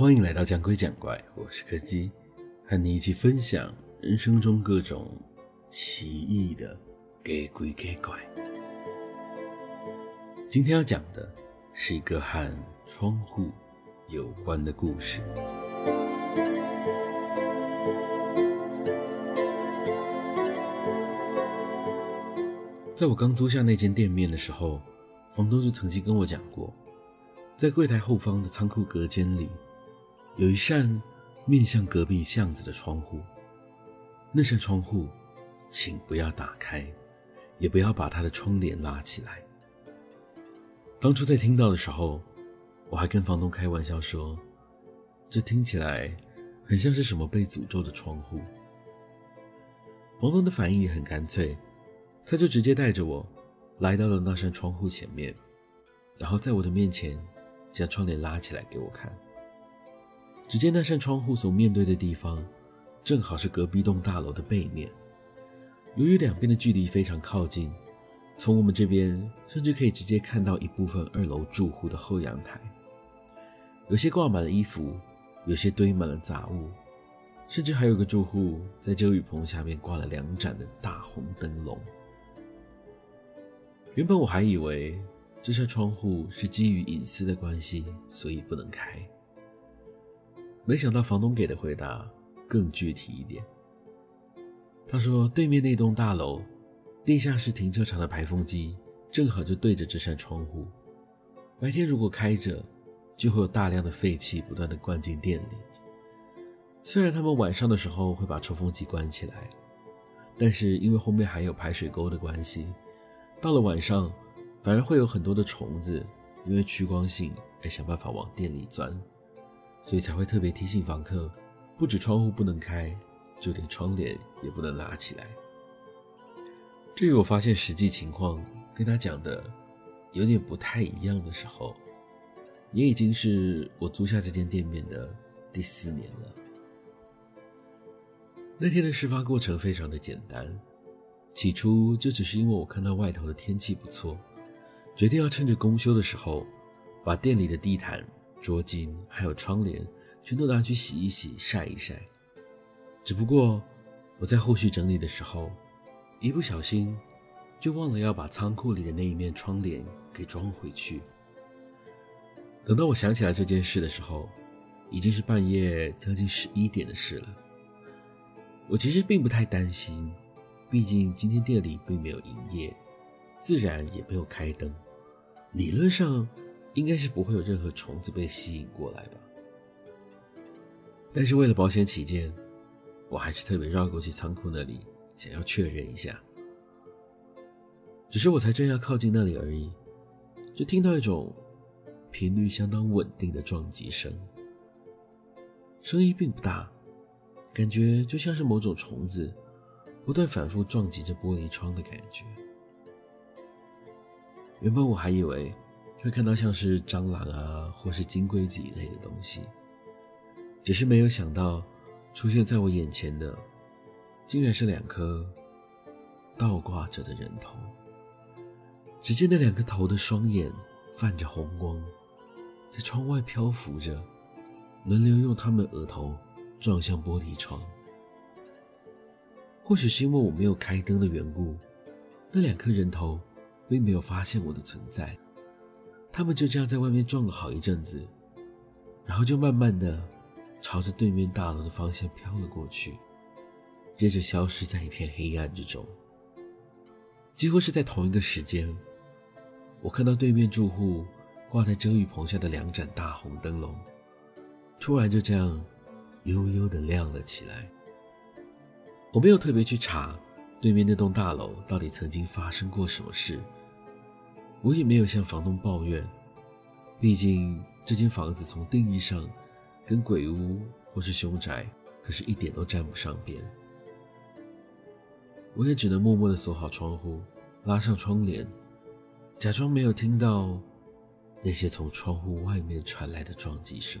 欢迎来到讲鬼讲怪，我是柯基，和你一起分享人生中各种奇异的给鬼给怪。今天要讲的是一个和窗户有关的故事。在我刚租下那间店面的时候，房东就曾经跟我讲过，在柜台后方的仓库隔间里。有一扇面向隔壁巷子的窗户，那扇窗户，请不要打开，也不要把它的窗帘拉起来。当初在听到的时候，我还跟房东开玩笑说，这听起来很像是什么被诅咒的窗户。房东的反应也很干脆，他就直接带着我来到了那扇窗户前面，然后在我的面前将窗帘拉起来给我看。只见那扇窗户所面对的地方，正好是隔壁栋大楼的背面。由于两边的距离非常靠近，从我们这边甚至可以直接看到一部分二楼住户的后阳台。有些挂满了衣服，有些堆满了杂物，甚至还有个住户在遮雨棚下面挂了两盏的大红灯笼。原本我还以为这扇窗户是基于隐私的关系，所以不能开。没想到房东给的回答更具体一点。他说：“对面那栋大楼，地下室停车场的排风机正好就对着这扇窗户。白天如果开着，就会有大量的废气不断的灌进店里。虽然他们晚上的时候会把抽风机关起来，但是因为后面还有排水沟的关系，到了晚上反而会有很多的虫子，因为趋光性而想办法往店里钻。”所以才会特别提醒房客，不止窗户不能开，就连窗帘也不能拉起来。至于我发现实际情况跟他讲的有点不太一样的时候，也已经是我租下这间店面的第四年了。那天的事发过程非常的简单，起初就只是因为我看到外头的天气不错，决定要趁着公休的时候，把店里的地毯。桌巾还有窗帘，全都拿去洗一洗、晒一晒。只不过我在后续整理的时候，一不小心就忘了要把仓库里的那一面窗帘给装回去。等到我想起来这件事的时候，已经是半夜将近十一点的事了。我其实并不太担心，毕竟今天店里并没有营业，自然也没有开灯，理论上。应该是不会有任何虫子被吸引过来吧。但是为了保险起见，我还是特别绕过去仓库那里，想要确认一下。只是我才正要靠近那里而已，就听到一种频率相当稳定的撞击声，声音并不大，感觉就像是某种虫子不断反复撞击着玻璃窗的感觉。原本我还以为。会看到像是蟑螂啊，或是金龟子一类的东西，只是没有想到出现在我眼前的，竟然是两颗倒挂着的人头。只见那两个头的双眼泛着红光，在窗外漂浮着，轮流用他们额头撞向玻璃窗。或许是因为我没有开灯的缘故，那两颗人头并没有发现我的存在。他们就这样在外面撞了好一阵子，然后就慢慢的朝着对面大楼的方向飘了过去，接着消失在一片黑暗之中。几乎是在同一个时间，我看到对面住户挂在遮雨棚下的两盏大红灯笼，突然就这样悠悠的亮了起来。我没有特别去查对面那栋大楼到底曾经发生过什么事。我也没有向房东抱怨，毕竟这间房子从定义上跟鬼屋或是凶宅可是一点都沾不上边。我也只能默默的锁好窗户，拉上窗帘，假装没有听到那些从窗户外面传来的撞击声。